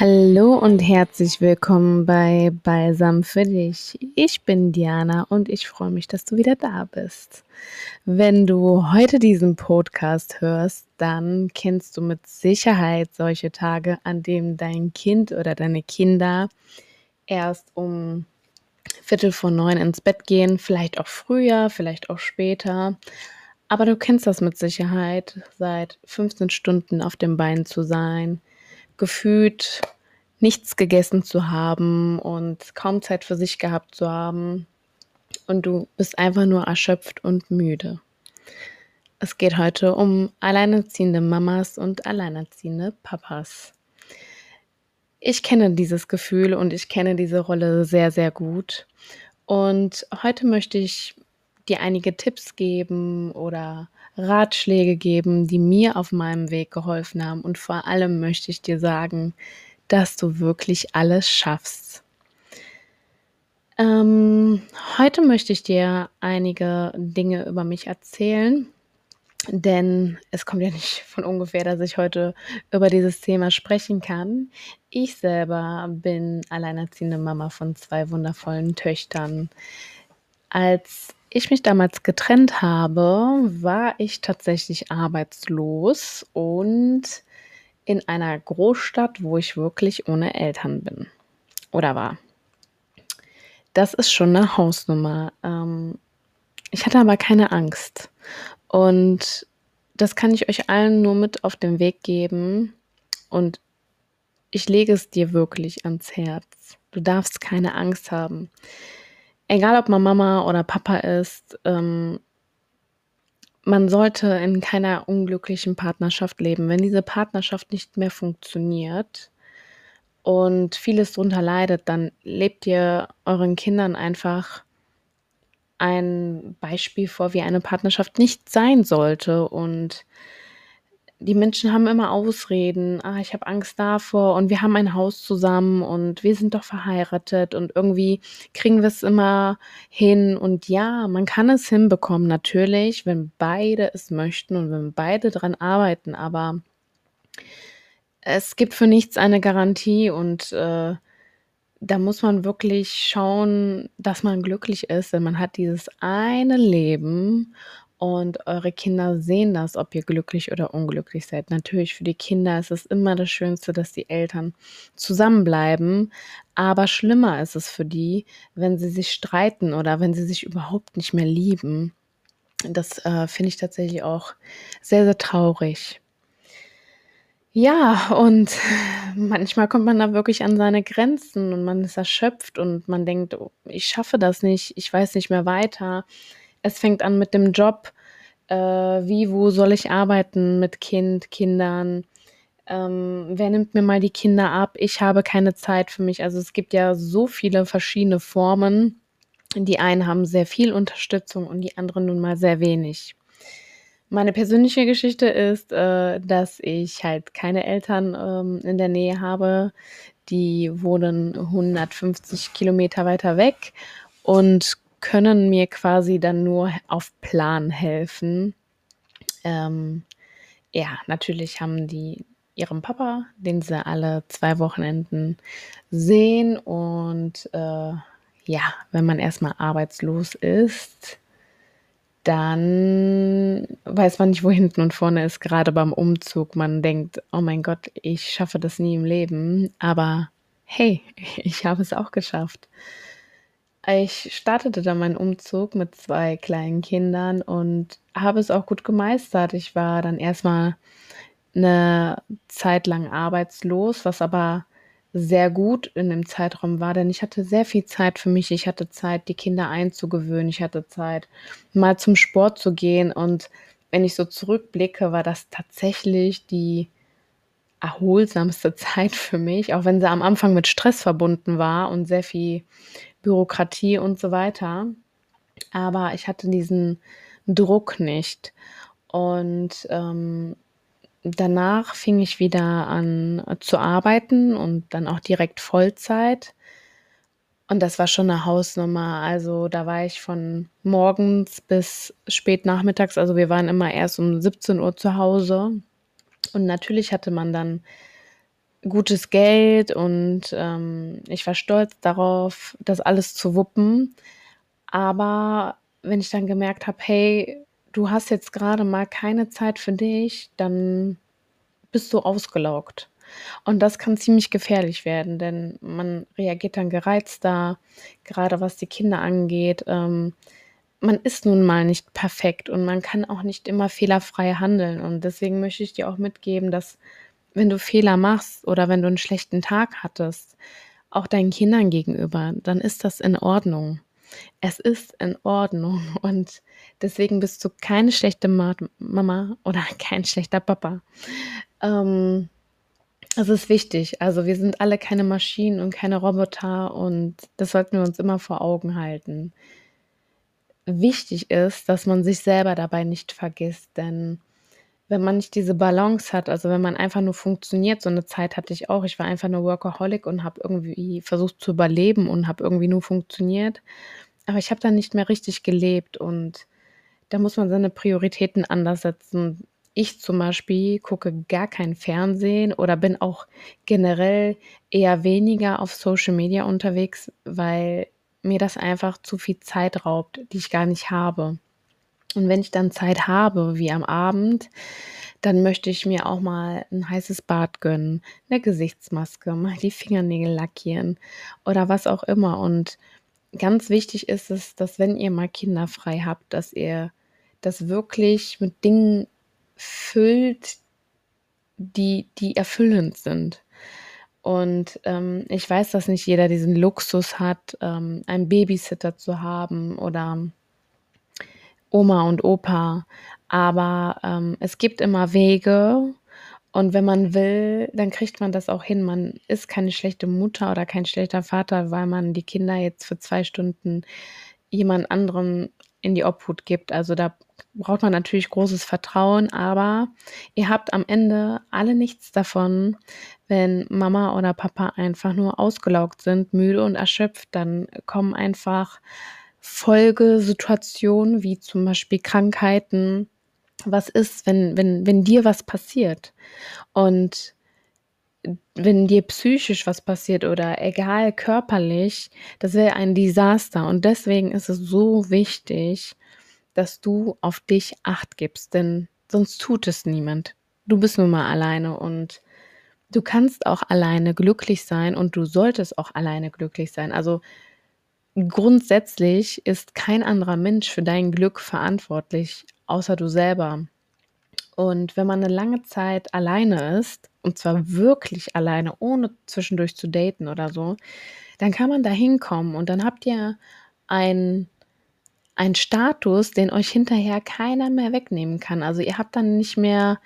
Hallo und herzlich willkommen bei Balsam für dich. Ich bin Diana und ich freue mich, dass du wieder da bist. Wenn du heute diesen Podcast hörst, dann kennst du mit Sicherheit solche Tage, an denen dein Kind oder deine Kinder erst um Viertel vor neun ins Bett gehen, vielleicht auch früher, vielleicht auch später. Aber du kennst das mit Sicherheit, seit 15 Stunden auf dem Bein zu sein gefühlt nichts gegessen zu haben und kaum Zeit für sich gehabt zu haben. Und du bist einfach nur erschöpft und müde. Es geht heute um alleinerziehende Mamas und alleinerziehende Papas. Ich kenne dieses Gefühl und ich kenne diese Rolle sehr, sehr gut. Und heute möchte ich dir einige Tipps geben oder Ratschläge geben, die mir auf meinem Weg geholfen haben. Und vor allem möchte ich dir sagen, dass du wirklich alles schaffst. Ähm, heute möchte ich dir einige Dinge über mich erzählen, denn es kommt ja nicht von ungefähr, dass ich heute über dieses Thema sprechen kann. Ich selber bin alleinerziehende Mama von zwei wundervollen Töchtern. Als ich mich damals getrennt habe, war ich tatsächlich arbeitslos und in einer Großstadt, wo ich wirklich ohne Eltern bin oder war. Das ist schon eine Hausnummer. Ähm, ich hatte aber keine Angst. Und das kann ich euch allen nur mit auf den Weg geben. Und ich lege es dir wirklich ans Herz. Du darfst keine Angst haben egal ob man Mama oder Papa ist, ähm, man sollte in keiner unglücklichen Partnerschaft leben. Wenn diese Partnerschaft nicht mehr funktioniert und vieles darunter leidet, dann lebt ihr euren Kindern einfach ein Beispiel vor, wie eine Partnerschaft nicht sein sollte. Und die Menschen haben immer Ausreden. Ah, ich habe Angst davor und wir haben ein Haus zusammen und wir sind doch verheiratet und irgendwie kriegen wir es immer hin. Und ja, man kann es hinbekommen, natürlich, wenn beide es möchten und wenn beide daran arbeiten. Aber es gibt für nichts eine Garantie und äh, da muss man wirklich schauen, dass man glücklich ist, denn man hat dieses eine Leben und eure Kinder sehen das, ob ihr glücklich oder unglücklich seid. Natürlich für die Kinder ist es immer das Schönste, dass die Eltern zusammenbleiben. Aber schlimmer ist es für die, wenn sie sich streiten oder wenn sie sich überhaupt nicht mehr lieben. Das äh, finde ich tatsächlich auch sehr, sehr traurig. Ja, und manchmal kommt man da wirklich an seine Grenzen und man ist erschöpft und man denkt, oh, ich schaffe das nicht, ich weiß nicht mehr weiter. Es fängt an mit dem Job. Äh, wie, wo soll ich arbeiten mit Kind, Kindern? Ähm, wer nimmt mir mal die Kinder ab? Ich habe keine Zeit für mich. Also es gibt ja so viele verschiedene Formen. Die einen haben sehr viel Unterstützung und die anderen nun mal sehr wenig. Meine persönliche Geschichte ist, äh, dass ich halt keine Eltern ähm, in der Nähe habe. Die wohnen 150 Kilometer weiter weg und können mir quasi dann nur auf Plan helfen. Ähm, ja, natürlich haben die ihren Papa, den sie alle zwei Wochenenden sehen. Und äh, ja, wenn man erstmal arbeitslos ist, dann weiß man nicht, wo hinten und vorne ist, gerade beim Umzug. Man denkt, oh mein Gott, ich schaffe das nie im Leben. Aber hey, ich habe es auch geschafft. Ich startete dann meinen Umzug mit zwei kleinen Kindern und habe es auch gut gemeistert. Ich war dann erstmal eine Zeit lang arbeitslos, was aber sehr gut in dem Zeitraum war, denn ich hatte sehr viel Zeit für mich. Ich hatte Zeit, die Kinder einzugewöhnen. Ich hatte Zeit, mal zum Sport zu gehen. Und wenn ich so zurückblicke, war das tatsächlich die erholsamste Zeit für mich, auch wenn sie am Anfang mit Stress verbunden war und sehr viel Bürokratie und so weiter. Aber ich hatte diesen Druck nicht. Und ähm, danach fing ich wieder an zu arbeiten und dann auch direkt Vollzeit. Und das war schon eine Hausnummer. Also da war ich von morgens bis spät nachmittags. Also wir waren immer erst um 17 Uhr zu Hause. Und natürlich hatte man dann gutes Geld und, ähm, ich war stolz darauf, das alles zu wuppen. Aber wenn ich dann gemerkt habe: „Hey, du hast jetzt grade mal keine Zeit für dich“, dann bist du ausgelaugt. Und das kann ziemlich gefährlich werden, denn man reagiert dann gereizter, grade was die Kinder angeht. Ähm, man ist nun mal nicht perfekt und man kann auch nicht immer fehlerfrei handeln. Und deswegen möchte ich dir auch mitgeben, dass wenn du Fehler machst oder wenn du 'n schlechten Tag hattest, auch deinen Kindern gegenüber, dann ist das in Ordnung. Es ist in Ordnung und deswegen bist du keine schlechte Mat Mama oder kein schlechter Papa. Ähm, es ist wichtig. Also, wir sind alle keine Maschinen und keine Roboter und das sollten wir uns immer vor Augen halten. Wichtig ist, dass man sich selber dabei nicht vergisst, denn wenn man nicht diese Balance hat, also, wenn man einfach nur funktioniert so 'ne Zeit hatte ich auch. Ich war einfach nur Workaholic und habe irgendwie versucht zu überleben und habe irgendwie nur funktioniert. Aber ich habe dann nicht mehr richtig gelebt und da muss man seine Prioritäten anders setzen. Ich zum Beispiel gucke gar kein Fernsehen oder bin auch generell eher weniger auf Social Media unterwegs, weil mir das einfach zu viel Zeit raubt, die ich gar nicht habe. Und wenn ich dann Zeit habe, wie am Abend, dann möchte ich mir auch mal 'n heißes Bad gönnen, 'ne Gesichtsmaske, mal die Fingernägel lackieren oder was auch immer. Und ganz wichtig ist es, dass wenn ihr mal Kinder frei habt, dass ihr das wirklich mit Dingen füllt, die die erfüllend sind. Und, ähm, ich weiß, dass nicht jeder diesen Luxus hat, ähm, einen Babysitter zu haben oder Oma und Opa, aber, ähm, es gibt immer Wege und wenn man will, dann kriegt man das auch hin. Man ist keine schlechte Mutter oder kein schlechter Vater, weil man die Kinder jetzt für 2 Stunden jemand anderem in die Obhut gibt. Also, da braucht man natürlich großes Vertrauen, aber ihr habt am Ende alle nichts davon, wenn Mama oder Papa einfach nur ausgelaugt sind, müde und erschöpft. Dann kommen einfach Folgesituationen wie zum Beispiel Krankheiten. Was ist, wenn wenn wenn dir was passiert? Und wenn dir psychisch was passiert oder egal körperlich, das wäre ein Desaster. Und deswegen ist es so wichtig, dass du auf dich Acht gibst, denn sonst tut es niemand. Du bist nun mal alleine und du kannst auch alleine glücklich sein und du solltest auch alleine glücklich sein. Also, grundsätzlich ist kein anderer Mensch für dein Glück verantwortlich, außer du selber. Und wenn man 'ne lange Zeit alleine ist, und zwar wirklich alleine, ohne zwischendurch zu daten oder so, dann kann man da hinkommen und dann habt ihr einen einen Status, den euch hinterher keiner mehr wegnehmen kann. Also, ihr habt dann nicht mehr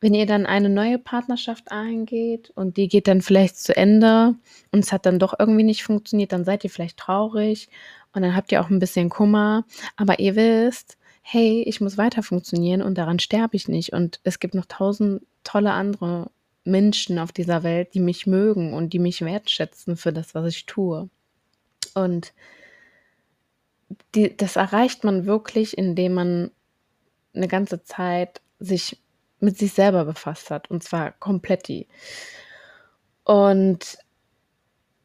wenn ihr dann eine neue Partnerschaft eingeht und die geht dann vielleicht zu Ende und es hat dann doch irgendwie nicht funktioniert, dann seid ihr vielleicht traurig und dann habt ihr auch 'n bisschen Kummer, aber ihr wisst: „Hey, ich muss weiter funktionieren und daran sterbe ich nicht und es gibt noch 1.000 tolle andere Menschen auf dieser Welt, die mich mögen und die mich wertschätzen für das, was ich tue.“ Und die das erreicht man wirklich, indem man 'ne ganze Zeit sich mit sich selber befasst hat und zwar kompletti. Und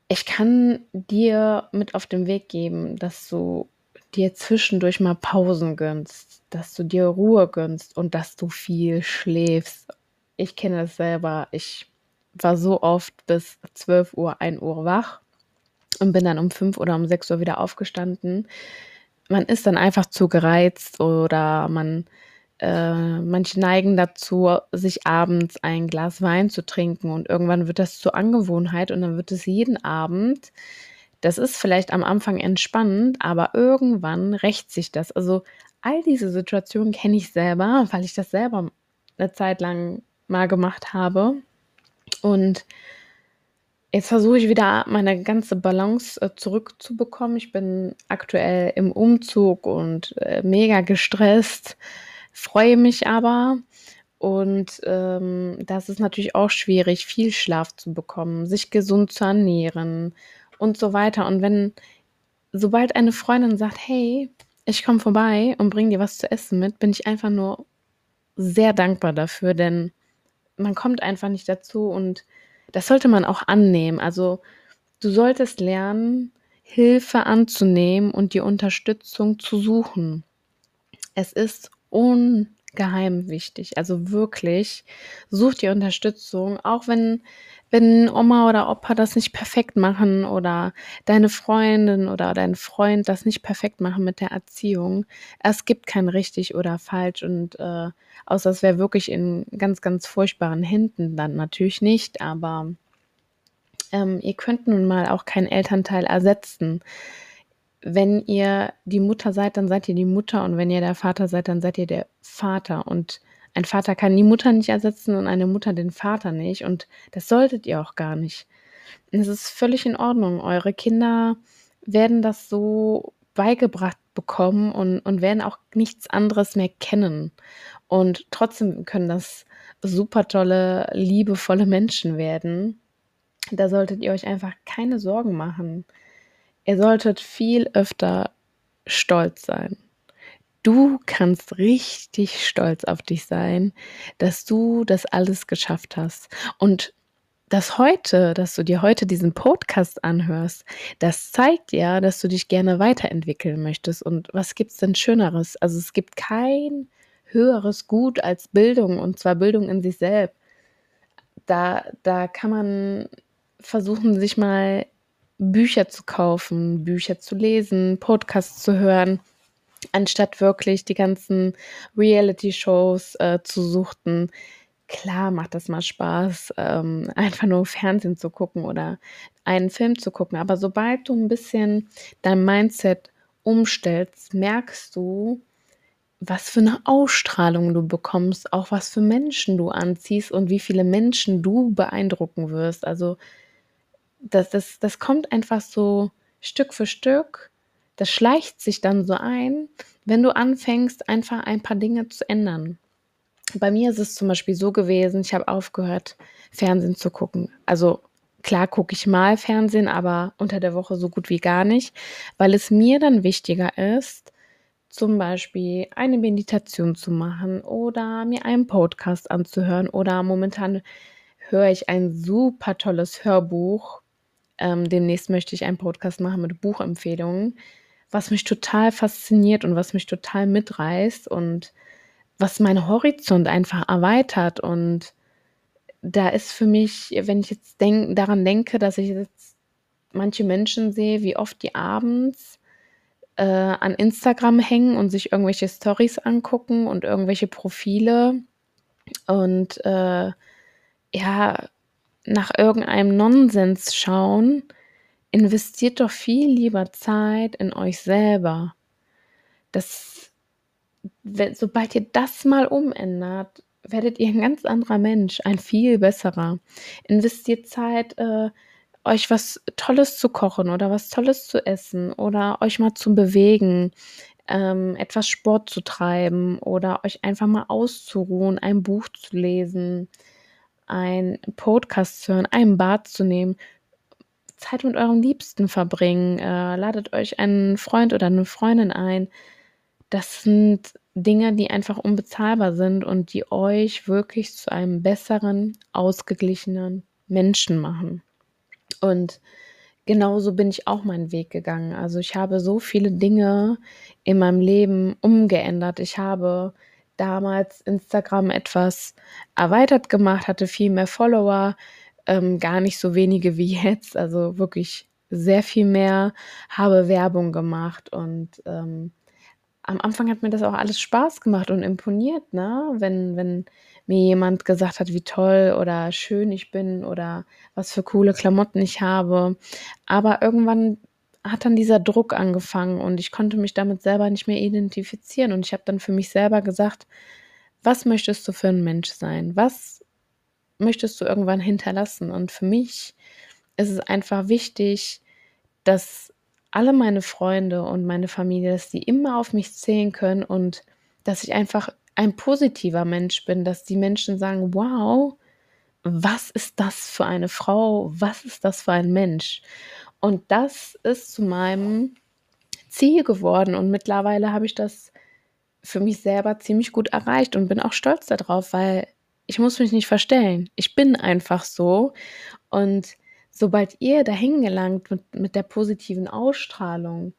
ich kann dir mit auf den Weg geben, dass du dir zwischendurch mal Pausen gönnst, dass du dir Ruhe gönnst und dass du viel schläfst. Ich kenne das selber. Ich war so oft bis 12:00, 1:00 wach und bin dann um 5 oder um 6:00 wieder aufgestanden. Man ist dann einfach zu gereizt oder man äh, manche neigen dazu, sich abends ein Glas Wein zu trinken und irgendwann wird das zur Angewohnheit und dann wird es jeden Abend das ist vielleicht am Anfang entspannend, aber irgendwann rächt sich das. Also, all diese Situationen kenne ich selber, weil ich das selber 'ne Zeit lang mal gemacht habe. Und jetzt versuche ich wieder meine ganze Balance, äh, zurückzubekommen. Ich bin aktuell im Umzug und, äh, mega gestresst, freue mich aber und, ähm, das ist natürlich auch schwierig, viel Schlaf zu bekommen, sich gesund zu ernähren und so weiter. Und wenn sobald eine Freundin sagt: „Hey, ich komme vorbei und bringe dir was zu essen mit“, bin ich einfach nur sehr dankbar dafür, denn man kommt einfach nicht dazu und das sollte man auch annehmen. Also, du solltest lernen, Hilfe anzunehmen und die Unterstützung zu suchen. Es ist ungeheim wichtig. Also wirklich, such die Unterstützung, auch wenn wenn Oma oder Opa das nicht perfekt machen oder deine Freundin oder dein Freund das nicht perfekt machen mit der Erziehung. Es gibt kein richtig oder falsch und äh, außer es wäre wirklich in ganz, ganz furchtbaren Händen, dann natürlich nicht, aber ähm, ihr könnt nun mal auch keinen Elternteil ersetzen. Wenn ihr die Mutter seid, dann seid ihr die Mutter und wenn ihr der Vater seid, dann seid ihr der Vater und ein Vater kann die Mutter nicht ersetzen und eine Mutter den Vater nicht. Und das solltet ihr auch gar nicht. es ist völlig in Ordnung. Eure Kinder werden das so beigebracht bekommen und, und werden auch nichts anderes mehr kennen. Und trotzdem können das super tolle, liebevolle Menschen werden. Da solltet ihr euch einfach keine Sorgen machen. Ihr solltet viel öfter stolz sein. Du kannst richtig stolz auf dich sein, dass du das alles geschafft hast. Und das heute, dass du dir heute diesen Podcast anhörst, das zeigt ja, dass du dich gerne weiterentwickeln möchtest. Und was gibt es denn Schöneres? Also es gibt kein höheres Gut als Bildung und zwar Bildung in sich selbst. Da, da kann man versuchen, sich mal Bücher zu kaufen, Bücher zu lesen, Podcasts zu hören anstatt wirklich die ganzen Reality-Shows äh, zu suchten. Klar macht das mal Spaß, ähm, einfach nur Fernsehen zu gucken oder einen Film zu gucken. Aber sobald du ein bisschen dein Mindset umstellst, merkst du, was für eine Ausstrahlung du bekommst, auch was für Menschen du anziehst und wie viele Menschen du beeindrucken wirst. Also das, das, das kommt einfach so Stück für Stück das schleicht sich dann so ein, wenn du anfängst, einfach ein paar Dinge zu ändern. Bei mir ist es zum Beispiel so gewesen, ich habe aufgehört, Fernsehen zu gucken. Also klar gucke ich mal Fernsehen, aber unter der Woche so gut wie gar nicht, weil es mir dann wichtiger ist, zum Beispiel eine Meditation zu machen oder mir einen Podcast anzuhören oder momentan höre ich ein super tolles Hörbuch. Ähm, demnächst möchte ich einen Podcast machen mit Buchempfehlungen was mich total fasziniert und was mich total mitreißt und was meinen Horizont einfach erweitert. Und da ist für mich, wenn ich jetzt denk, daran denke, dass ich jetzt manche Menschen sehe, wie oft die abends äh, an Instagram hängen und sich irgendwelche Stories angucken und irgendwelche Profile und äh, ja, nach irgendeinem Nonsens schauen, investiert doch viel lieber Zeit in euch selber. Das, sobald ihr das mal umändert, werdet ihr ein ganz anderer Mensch, ein viel besserer. Investiert Zeit, äh, euch was Tolles zu kochen oder was Tolles zu essen oder euch mal zu bewegen, ähm, etwas Sport zu treiben oder euch einfach mal auszuruhen, ein Buch zu lesen, ein Podcast zu hören, ein Bad zu nehmen. Zeit mit eurem Liebsten verbringen, äh, ladet euch einen Freund oder eine Freundin ein. Das sind Dinge, die einfach unbezahlbar sind und die euch wirklich zu einem besseren, ausgeglichenen Menschen machen. Und genauso bin ich auch meinen Weg gegangen. Also ich habe so viele Dinge in meinem Leben umgeändert. Ich habe damals Instagram etwas erweitert gemacht, hatte viel mehr Follower, ähm, gar nicht so wenige wie jetzt, also wirklich sehr viel mehr, habe Werbung gemacht und ähm, am Anfang hat mir das auch alles Spaß gemacht und imponiert, ne? Wenn, wenn mir jemand gesagt hat, wie toll oder schön ich bin oder was für coole Klamotten ich habe. Aber irgendwann hat dann dieser Druck angefangen und ich konnte mich damit selber nicht mehr identifizieren. Und ich habe dann für mich selber gesagt, was möchtest du für ein Mensch sein? Was möchtest du irgendwann hinterlassen? Und für mich ist es einfach wichtig, dass alle meine Freunde und meine Familie, dass die immer auf mich zählen können und dass ich einfach ein positiver Mensch bin, dass die Menschen sagen, wow, was ist das für eine Frau? Was ist das für ein Mensch? Und das ist zu meinem Ziel geworden und mittlerweile habe ich das für mich selber ziemlich gut erreicht und bin auch stolz darauf, weil Ich muss mich nicht verstellen. Ich bin einfach so. Und sobald ihr dahin gelangt mit, mit der positiven Ausstrahlung,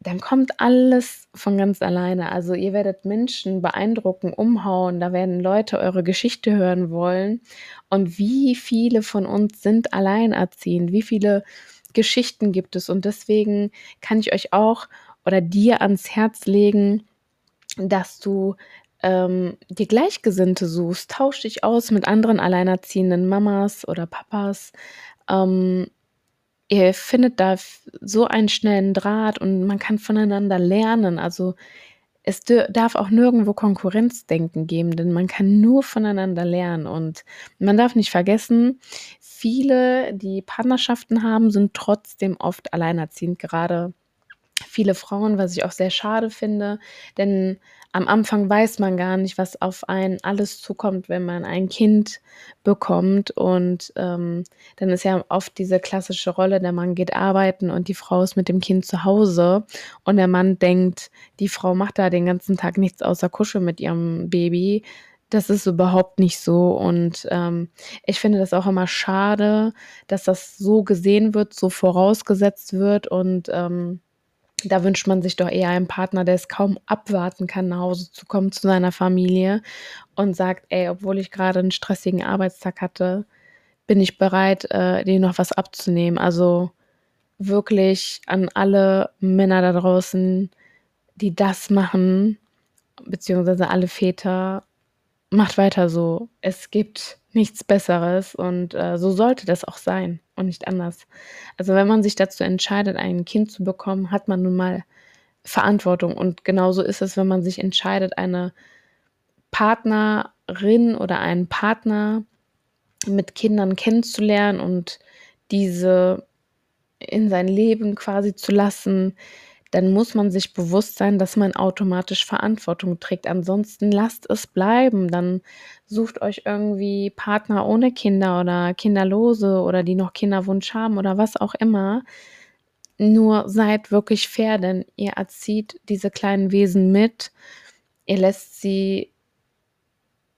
dann kommt alles von ganz alleine. Also ihr werdet Menschen beeindrucken, umhauen, da werden Leute eure Geschichte hören wollen. Und wie viele von uns sind alleinerziehend? Wie viele Geschichten gibt es? Und deswegen kann ich euch auch oder dir ans Herz legen, dass du ähm, dir Gleichgesinnte suchst. Tausch dich aus mit anderen alleinerziehenden Mamas oder Papas. Ähm, ihr findet da so einen schnellen Draht und man kann voneinander lernen. Also es darf auch nirgendwo Konkurrenzdenken geben, denn man kann nur voneinander lernen. Und man darf nicht vergessen, viele, die Partnerschaften haben, sind trotzdem oft alleinerziehend, gerade viele Frauen, was ich auch sehr schade finde, denn am Anfang weiß man gar nicht, was auf einen alles zukommt, wenn man ein Kind bekommt. Und ähm, dann ist ja oft diese klassische Rolle, der Mann geht arbeiten und die Frau ist mit dem Kind zu Hause. Und der Mann denkt, die Frau macht da den ganzen Tag nichts außer Kuscheln mit ihrem Baby. Das ist überhaupt nicht so. Und ähm, ich finde das auch immer schade, dass das so gesehen wird, so vorausgesetzt wird. Und ähm, da wünscht man sich doch eher einen Partner, der es kaum abwarten kann, nach Hause zu kommen zu seiner Familie und sagt, ey, obwohl ich gerade einen stressigen Arbeitstag hatte, bin ich bereit, äh, dir noch was abzunehmen. Also wirklich an alle Männer da draußen, die das machen, beziehungsweise alle Väter, macht weiter so. Es gibt nichts Besseres und äh, so sollte das auch sein und nicht anders. Also wenn man sich dazu entscheidet, ein Kind zu bekommen, hat man nun mal Verantwortung und genauso ist es, wenn man sich entscheidet, eine Partnerin oder einen Partner mit Kindern kennenzulernen und diese in sein Leben quasi zu lassen, dann muss man sich bewusst sein, dass man automatisch Verantwortung trägt. Ansonsten lasst es bleiben. Dann sucht euch irgendwie Partner ohne Kinder oder Kinderlose oder die noch Kinderwunsch haben oder was auch immer. Nur seid wirklich fair, denn ihr erzieht diese kleinen Wesen mit. Ihr lässt sie,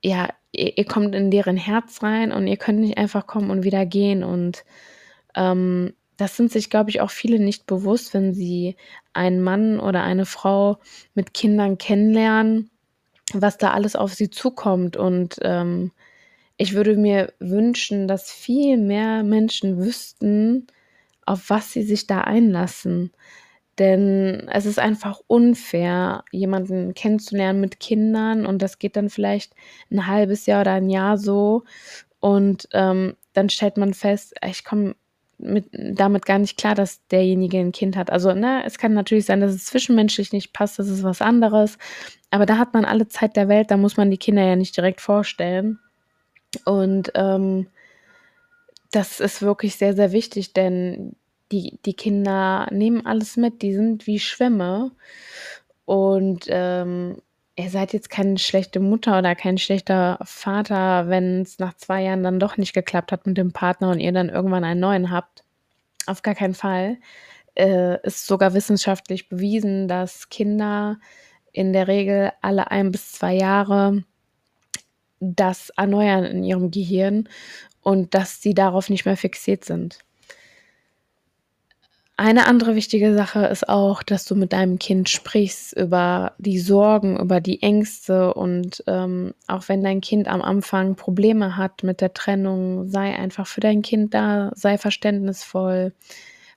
ja, ihr, ihr kommt in deren Herz rein und ihr könnt nicht einfach kommen und wieder gehen. Und ähm, das sind sich, glaube ich, auch viele nicht bewusst, wenn sie einen Mann oder eine Frau mit Kindern kennenlernen, was da alles auf sie zukommt. Und ähm, ich würde mir wünschen, dass viel mehr Menschen wüssten, auf was sie sich da einlassen. Denn es ist einfach unfair, jemanden kennenzulernen mit Kindern und das geht dann vielleicht ein halbes Jahr oder ein Jahr so und ähm, dann stellt man fest, ich komme mit, damit gar nicht klar, dass derjenige ein Kind hat. Also, ne, es kann natürlich sein, dass es zwischenmenschlich nicht passt, das ist was anderes. Aber da hat man alle Zeit der Welt, da muss man die Kinder ja nicht direkt vorstellen. Und ähm, das ist wirklich sehr, sehr wichtig, denn die, die Kinder nehmen alles mit, die sind wie Schwämme. Und ähm, ihr seid jetzt keine schlechte Mutter oder kein schlechter Vater, wenn es nach zwei Jahren dann doch nicht geklappt hat mit dem Partner und ihr dann irgendwann einen neuen habt. Auf gar keinen Fall. Äh, ist sogar wissenschaftlich bewiesen, dass Kinder in der Regel alle ein bis zwei Jahre das erneuern in ihrem Gehirn und dass sie darauf nicht mehr fixiert sind. Eine andere wichtige Sache ist auch, dass du mit deinem Kind sprichst über die Sorgen, über die Ängste und ähm, auch wenn dein Kind am Anfang Probleme hat mit der Trennung, sei einfach für dein Kind da, sei verständnisvoll.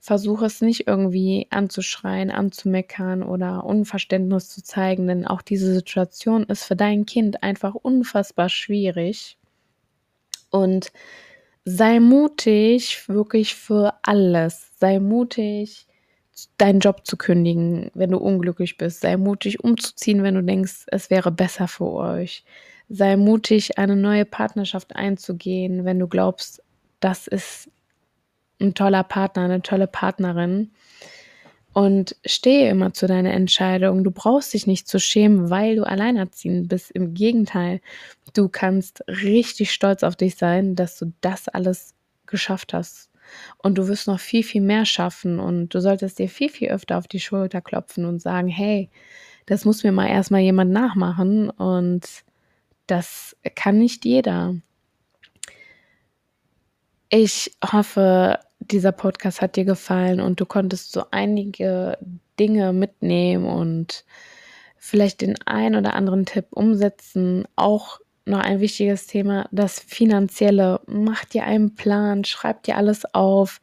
Versuche es nicht irgendwie anzuschreien, anzumeckern oder Unverständnis zu zeigen, denn auch diese Situation ist für dein Kind einfach unfassbar schwierig. Und sei mutig wirklich für alles. Sei mutig, deinen Job zu kündigen, wenn du unglücklich bist. Sei mutig, umzuziehen, wenn du denkst, es wäre besser für euch. Sei mutig, eine neue Partnerschaft einzugehen, wenn du glaubst, das ist ein toller Partner, eine tolle Partnerin und stehe immer zu deiner Entscheidung. Du brauchst dich nicht zu schämen, weil du alleinerziehend bist. Im Gegenteil, du kannst richtig stolz auf dich sein, dass du das alles geschafft hast. Und du wirst noch viel, viel mehr schaffen. Und du solltest dir viel, viel öfter auf die Schulter klopfen und sagen, hey, das muss mir mal erstmal jemand nachmachen. Und das kann nicht jeder. Ich hoffe, dieser Podcast hat dir gefallen und du konntest so einige Dinge mitnehmen und vielleicht den ein oder anderen Tipp umsetzen. Auch noch ein wichtiges Thema, das Finanzielle. Mach dir einen Plan, schreib dir alles auf.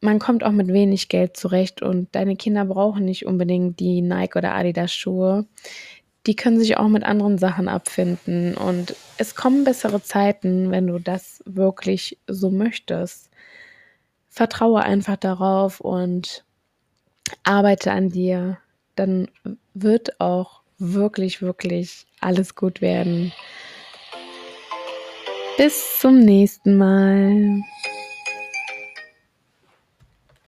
Man kommt auch mit wenig Geld zurecht und deine Kinder brauchen nicht unbedingt die Nike oder Adidas Schuhe. Die können sich auch mit anderen Sachen abfinden und es kommen bessere Zeiten, wenn du das wirklich so möchtest. Vertraue einfach darauf und arbeite an dir. Dann wird auch wirklich, wirklich alles gut werden. Bis zum nächsten Mal.